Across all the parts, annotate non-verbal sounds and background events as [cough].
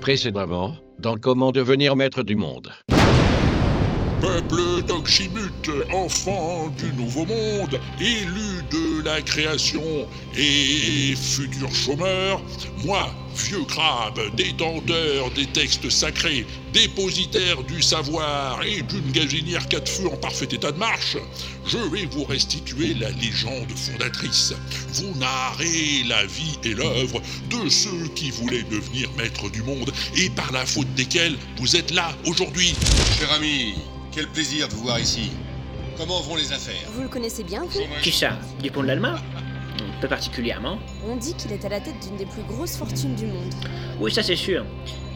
Précédemment, dans Comment devenir maître du monde. Peuple d'Oxymute, enfant du nouveau monde, élu de la création et futur chômeur, moi, vieux crabe, détenteur des textes sacrés, dépositaire du savoir et d'une gazinière quatre feux en parfait état de marche, je vais vous restituer la légende fondatrice. Vous narrez la vie et l'œuvre de ceux qui voulaient devenir maîtres du monde et par la faute desquels vous êtes là aujourd'hui. Cher ami, quel plaisir de vous voir ici. Comment vont les affaires? Vous le connaissez bien, vous? Qui ça? Dupont de l'Alma [laughs] Peu particulièrement. On dit qu'il est à la tête d'une des plus grosses fortunes du monde. Oui, ça c'est sûr.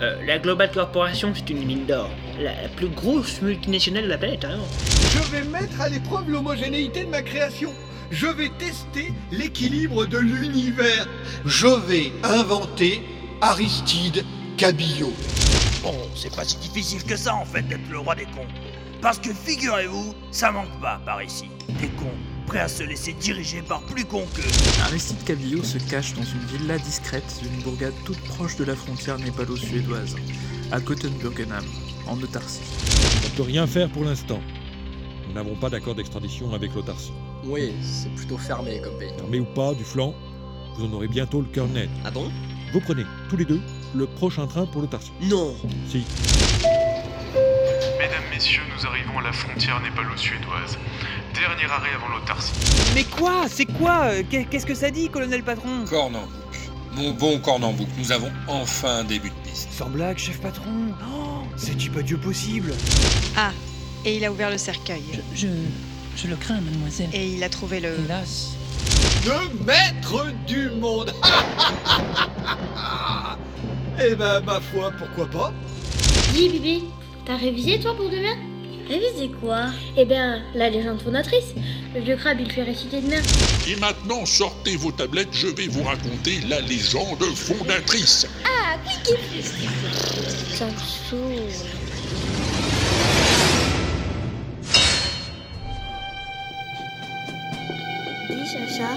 Euh, la Global Corporation, c'est une mine d'or. La, la plus grosse multinationale de la planète, hein. Je vais mettre à l'épreuve l'homogénéité de ma création. Je vais tester l'équilibre de l'univers. Je vais inventer Aristide Cabillaud. Bon, c'est pas si difficile que ça en fait d'être le roi des cons. Parce que figurez-vous, ça manque pas par ici. Des cons prêts à se laisser diriger par plus cons qu'eux. Aristide Cabillaud se cache dans une villa discrète d'une bourgade toute proche de la frontière népalo-suédoise, à Gothenburgenham, en autarcie. On ne peut rien faire pour l'instant. Nous n'avons pas d'accord d'extradition avec l'autarcie. Oui, c'est plutôt fermé comme pays. Fermé ou pas, du flanc, vous en aurez bientôt le cœur net. Ah bon? Vous prenez, tous les deux, le prochain train pour l'autarcie. Non Si. Mesdames, messieurs, nous arrivons à la frontière népalo-suédoise. Dernier arrêt avant l'autarcie. Mais quoi? C'est quoi? Qu'est- Qu'est-ce que ça dit, colonel patron? Cornambouc. Mon bon Cornambouc, nous avons enfin un début de piste. Sans blague, chef patron. Oh, C'est-tu pas Dieu possible Ah, et il a ouvert le cercueil. Je, je le crains, mademoiselle. Et il a trouvé le... Hélas. Le maître du monde [laughs] Eh ben, ma foi, pourquoi pas? Dis Bibi, t'as révisé toi pour demain Révisé quoi Eh bien, la légende fondatrice. Le vieux crabe, il fait réciter demain. Et maintenant, sortez vos tablettes, je vais vous raconter la légende fondatrice. Ah, cliquez Ça me saoule. Dis Chacha,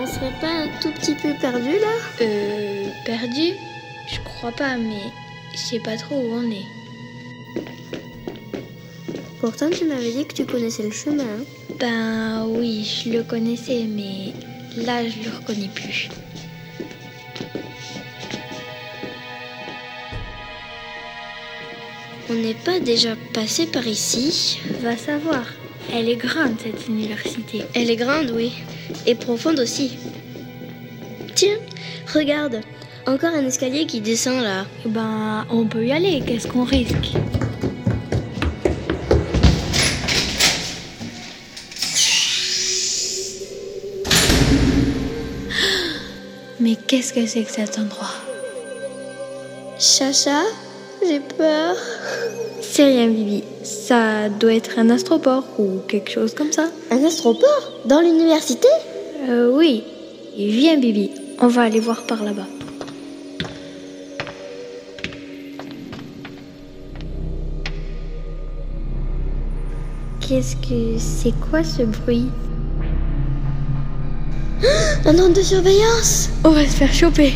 on serait pas un tout petit peu perdu là? Euh, perdu? Je crois pas, mais je sais pas trop où on est. Pourtant, tu m'avais dit que tu connaissais le chemin. Ben oui, je le connaissais, mais là, je le reconnais plus. On n'est pas déjà passé par ici Va savoir. Elle est grande, cette université. Elle est grande, oui. Et profonde aussi. Tiens, regarde. Encore un escalier qui descend là. Ben, on peut y aller. Qu'est-ce qu'on risque? Qu'est-ce que c'est que cet endroit? Chacha, j'ai peur. C'est rien, Bibi. Ça doit être un astroport ou quelque chose comme ça. Un astroport? Dans l'université? Euh, oui. Viens, Bibi. On va aller voir par là-bas. Qu'est-ce que c'est quoi ce bruit? [gasps] Un ordre de surveillance On va se faire choper.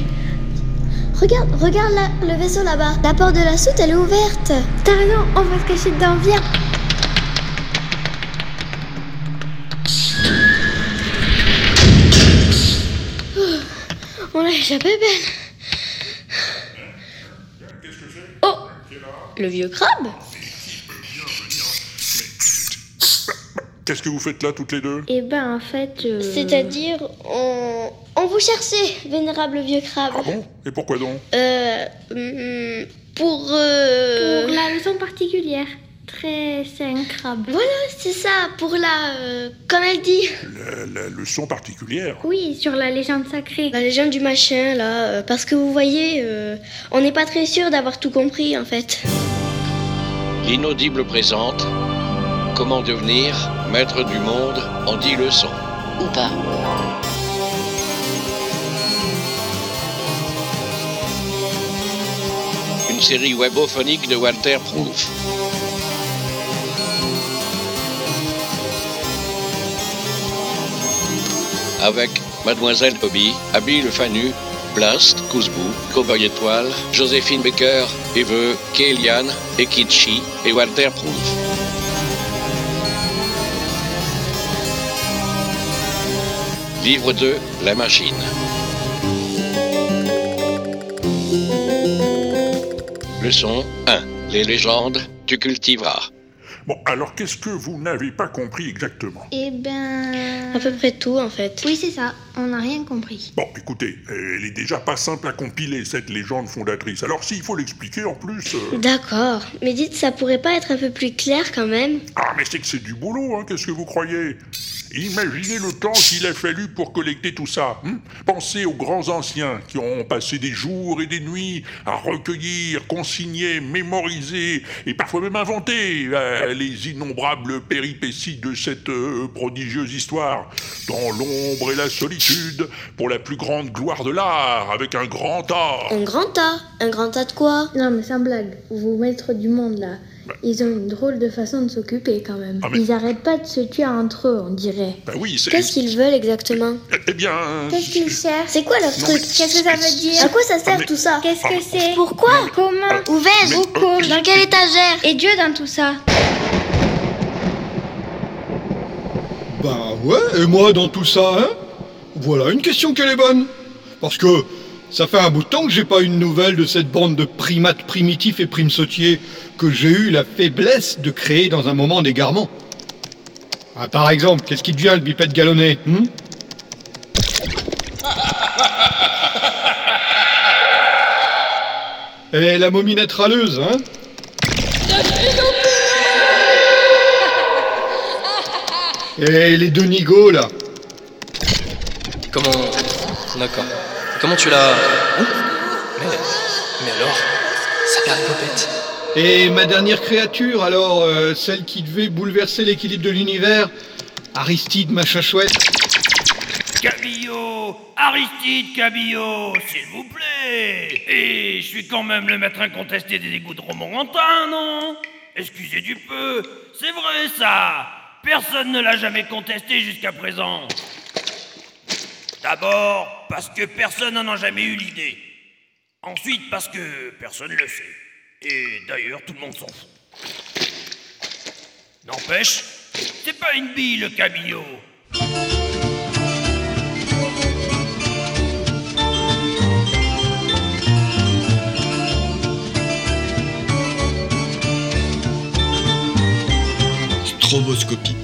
Regarde, regarde là, le vaisseau là-bas. La porte de la soute, elle est ouverte. T'as raison, on va se cacher dedans, viens. Oh, On l'a échappé, Ben. Oh Le vieux crabe Qu'est-ce que vous faites là toutes les deux? Eh ben, en fait. C'est-à-dire, on. On vous cherchait, vénérable vieux crabe. Ah bon? Et pourquoi donc? Euh. hum, Pour. euh, Pour la leçon particulière. Très sain crabe. Voilà, c'est ça, pour la. euh, comme elle dit. la, la leçon particulière Oui, sur la légende sacrée. La légende du machin, là. euh, parce que vous voyez, euh, on n'est pas très sûr d'avoir tout compris, en fait. L'inaudible présente Comment devenir maître du monde en 10 leçons. Ou pas. Une série webophonique de Walter Proof. Avec Mademoiselle Hobby, Abby Le Fanu, Blast, Kouzbou, Cowboy Étoile, Joséphine Baker, Eveux, Kélian, Ekichi et Walter Proof. Livre 2, La Machine. Leçon 1. Les légendes, tu cultiveras. Bon, alors qu'est-ce que vous n'avez pas compris exactement? Eh ben. À peu près tout en fait. Oui, c'est ça. On n'a rien compris. Bon, écoutez, elle est déjà pas simple à compiler, cette légende fondatrice. Alors s'il faut l'expliquer en plus... euh, D'accord. Mais dites, ça pourrait pas être un peu plus clair quand même? Ah, mais c'est que c'est du boulot, hein, qu'est-ce que vous croyez? Imaginez le temps qu'il a fallu pour collecter tout ça. hein Pensez aux grands anciens qui ont passé des jours et des nuits à recueillir, consigner, mémoriser et parfois même inventer euh, les innombrables péripéties de cette euh, prodigieuse histoire. Dans l'ombre et la solitude, pour la plus grande gloire de l'art, avec un grand art. Un grand tas Un grand tas de quoi? Non, mais sans blague. Vos maîtres du monde, là, ils ont une drôle de façon de s'occuper quand même. Ah, mais- Ils arrêtent pas de se tuer entre eux, on dirait. Ben oui, c'est... Qu'est-ce qu'ils veulent exactement Eh bien... Qu'est-ce qu'ils cherchent C'est quoi leur Non, truc mais- Qu'est-ce que ça veut dire À quoi ça sert mais- tout ça Qu'est-ce que c'est Pourquoi Comment Où vais-je Pourquoi Dans quelle étagère Et Dieu dans tout ça Bah ouais, et moi dans tout ça, hein? Voilà une question qu'elle est bonne. Parce que ça fait un bout de temps que j'ai pas une nouvelle de cette bande de primates primitifs et primes sautiers que j'ai eu la faiblesse de créer dans un moment d'égarement. Ah, par exemple, qu'est-ce qui devient le bipède galonné hmm? [laughs] Et la mominette râleuse, hein? Et les deux nigauds, là Comment? D'accord. Comment tu l'as. Hein mais. Mais alors Ça perd les copettes. Et ma dernière créature, alors, euh, celle qui devait bouleverser l'équilibre de l'univers Aristide, machin chouette Cabillo Aristide Cabillo S'il vous plaît Et je suis quand même le maître incontesté des égouts de Romorantin, non? Excusez du peu, c'est vrai ça Personne ne l'a jamais contesté jusqu'à présent. D'abord, parce que personne n'en a jamais eu l'idée. Ensuite, parce que personne le sait. Et d'ailleurs, tout le monde s'en fout. N'empêche, c'est pas une bille le cabillaud. Stroboscopie.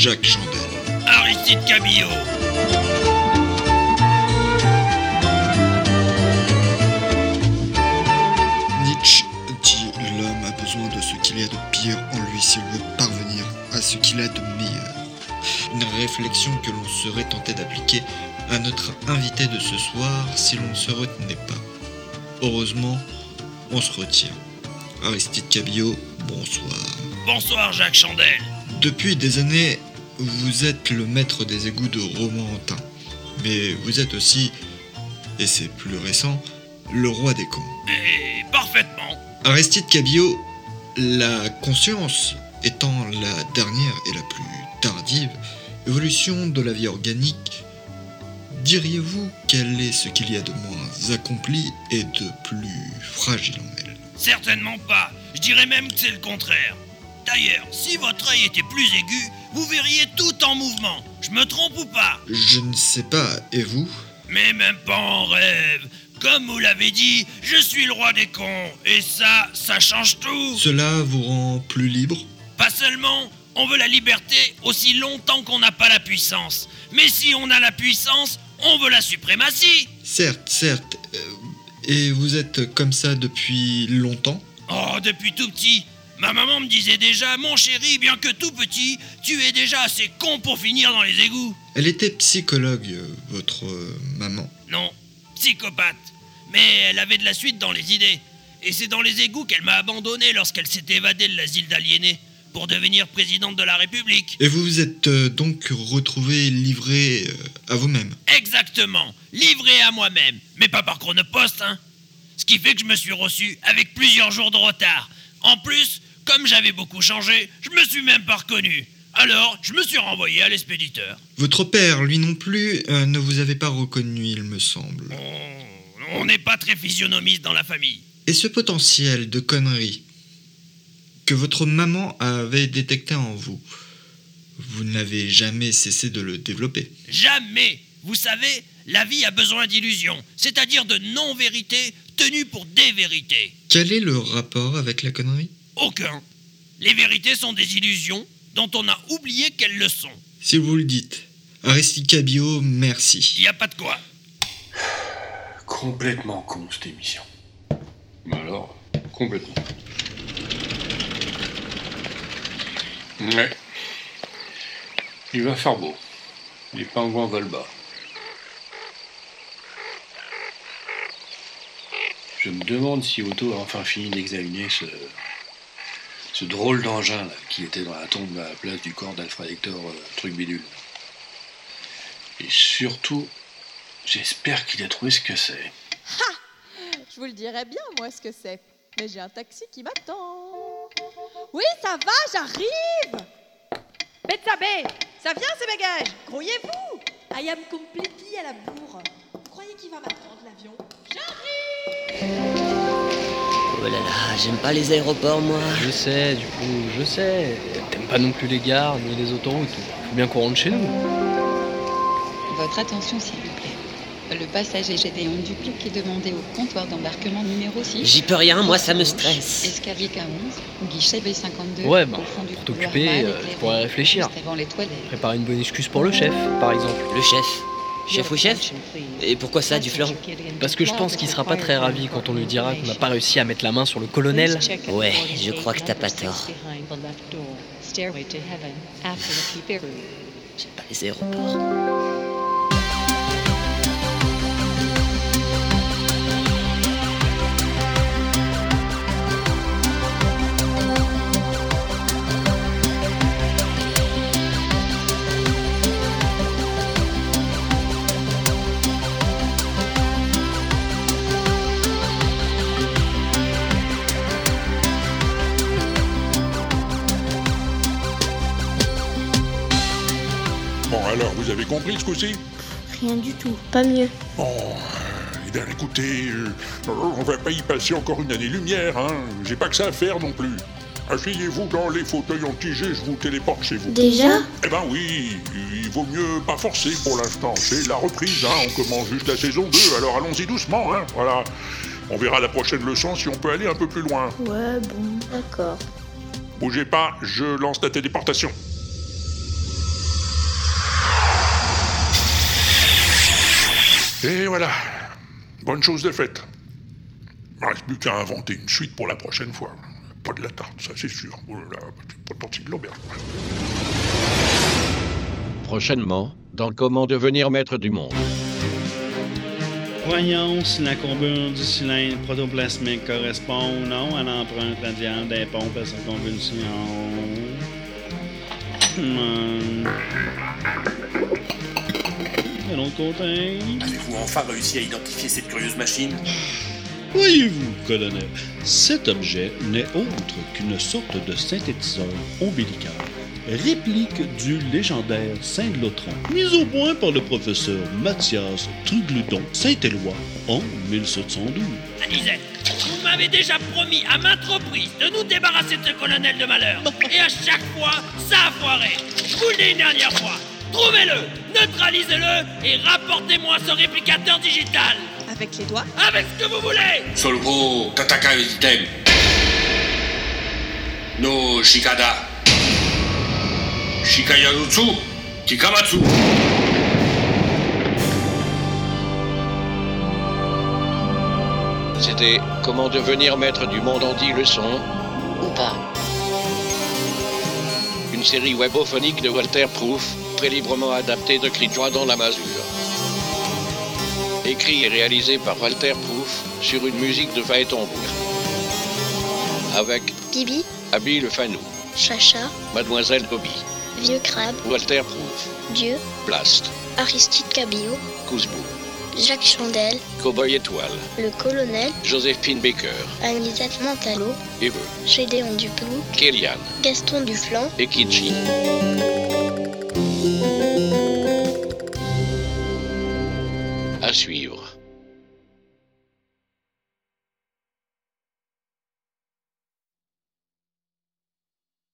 Jacques Chandel. Aristide Cabillaud. Nietzsche dit l'homme a besoin de ce qu'il y a de pire en lui s'il veut parvenir à ce qu'il a de meilleur. Une réflexion que l'on serait tenté d'appliquer à notre invité de ce soir si l'on ne se retenait pas. Heureusement, on se retient. Aristide Cabillaud, bonsoir. Bonsoir Jacques Chandel. Depuis des années, vous êtes le maître des égouts de Romorantin. Mais vous êtes aussi, et c'est plus récent, le roi des cons. Et parfaitement. Aristide Cabillaud, la conscience étant la dernière et la plus tardive évolution de la vie organique, diriez-vous quel est ce qu'il y a de moins accompli et de plus fragile en elle? Certainement pas. Je dirais même que c'est le contraire. D'ailleurs, si votre œil était plus aigu, vous verriez tout en mouvement. Je me trompe ou pas Je ne sais pas, et vous Mais même pas en rêve. Comme vous l'avez dit, je suis le roi des cons. Et ça, ça change tout. Cela vous rend plus libre Pas seulement, on veut la liberté aussi longtemps qu'on n'a pas la puissance. Mais si on a la puissance, on veut la suprématie. Certes, certes. euh, et vous êtes comme ça depuis longtemps Oh, depuis tout petit. Ma maman me disait déjà, mon chéri, bien que tout petit, tu es déjà assez con pour finir dans les égouts. Elle était psychologue, euh, votre euh, maman. Non, psychopathe. Mais elle avait de la suite dans les idées. Et c'est dans les égouts qu'elle m'a abandonné lorsqu'elle s'est évadée de l'asile d'aliénés pour devenir présidente de la République. Et vous vous êtes euh, donc retrouvé livré à vous-même Exactement, livré à moi-même, mais pas par chronopost, hein. Ce qui fait que je me suis reçu avec plusieurs jours de retard. En plus, Comme j'avais beaucoup changé, je me suis même pas reconnu. Alors, je me suis renvoyé à l'expéditeur. Votre père, lui non plus, euh, ne vous avait pas reconnu, il me semble. On n'est pas très physionomiste dans la famille. Et ce potentiel de conneries que votre maman avait détecté en vous, vous n'avez jamais cessé de le développer. Jamais Vous savez, la vie a besoin d'illusions, c'est-à-dire de non-vérités tenues pour des vérités. Quel est le rapport avec la connerie? Aucun. Les vérités sont des illusions dont on a oublié qu'elles le sont. Si vous le dites. Aristide Cabillot, merci. Y a pas de quoi. Complètement con cette émission. Mais alors, complètement. Ouais. Il va faire beau. Les pingouins volent bas. Je me demande si Otto a enfin fini d'examiner ce, ce drôle d'engin là, qui était dans la tombe à la place du corps d'Alfred Hector euh, truc bidule. Et surtout, j'espère qu'il a trouvé ce que c'est. Je vous le dirai bien, moi, ce que c'est. Mais j'ai un taxi qui m'attend. Oui, ça va, j'arrive Betsabe, ça vient ces bagages Grouillez-vous I am completely à la bourre. Vous croyez qu'il va m'attendre, l'avion? Oh là là, j'aime pas les aéroports, moi. Je sais, du coup, je sais. T'aimes pas non plus les gares ni les autoroutes. Faut bien qu'on rentre chez nous. Votre attention, s'il vous plaît. Le passager Gédéon Dupuis est demandé au comptoir d'embarquement numéro 6. J'y peux rien, moi, ça me stresse. Escalier K11, guichet B52. Ouais, bah, au fond du pour t'occuper, euh, je pourrais réfléchir. juste avant les toilettes. Préparer une bonne excuse pour le chef, par exemple. Le chef Chef ou chef Et pourquoi ça, du Parce que je pense qu'il sera pas très ravi quand on lui dira qu'on n'a pas réussi à mettre la main sur le colonel. Ouais, je crois que t'as pas tort. J'aime pas les aéroports. Vous avez compris ce coup-ci? Rien du tout, pas mieux. Bon, eh bien écoutez, euh, on va pas y passer encore une année-lumière, hein. J'ai pas que ça à faire non plus. Asseyez-vous dans les fauteuils anti-G, je vous téléporte chez vous. Déjà? Eh ben oui, il vaut mieux pas forcer pour l'instant. C'est la reprise, hein. On commence juste la saison 2, alors allons-y doucement, hein. Voilà. On verra la prochaine leçon si on peut aller un peu plus loin. Ouais, bon, d'accord. Bougez pas, je lance la téléportation. Et voilà. Bonne chose de faite. Il ne reste plus qu'à inventer une suite pour la prochaine fois. Pas de la tarte, ça c'est sûr. Oh là là, pas de de l'auberge. Prochainement, dans Comment devenir maître du monde. Voyons si la courbure du cylindre protoplasmique correspond ou non à l'empreinte radiale des pompes à circonvolution. Hmm. Avez-vous enfin réussi à identifier cette curieuse machine? Voyez-vous, colonel, cet objet n'est autre qu'une sorte de synthétiseur ombilical, réplique du légendaire Saint-Lotron, mis au point par le professeur Mathias Trugludon Saint-Éloi en 1712. Anisette, vous m'avez déjà promis à maintes reprises de nous débarrasser de ce colonel de malheur. Et à chaque fois, ça a foiré. Je vous le dis une dernière fois. Trouvez-le, neutralisez-le et rapportez-moi ce réplicateur digital. Avec les doigts Avec ce que vous voulez Solvo Tataka. No Shikada. Shikayarutsu. Kikamatsu. C'était Comment devenir maître du monde en 10 leçons Ou pas. Une série webophonique de Walter Proof, très librement adaptée de Cri de joie dans la masure. Écrit et réalisé par Walter Proof sur une musique de Phaéton Avec Bibi, Abby le Fanou, Chacha, Mademoiselle Bobby, Vieux Crabe, Walter Proof, Dieu, Blast, Aristide Cabillot, Kouzbou, Jacques Chandel, Cowboy Étoile, le colonel, Joséphine Baker, Anisette Mentalo, Eve, Gédéon Duplou, Kélian Gaston Duflan, et Kitschy. À suivre.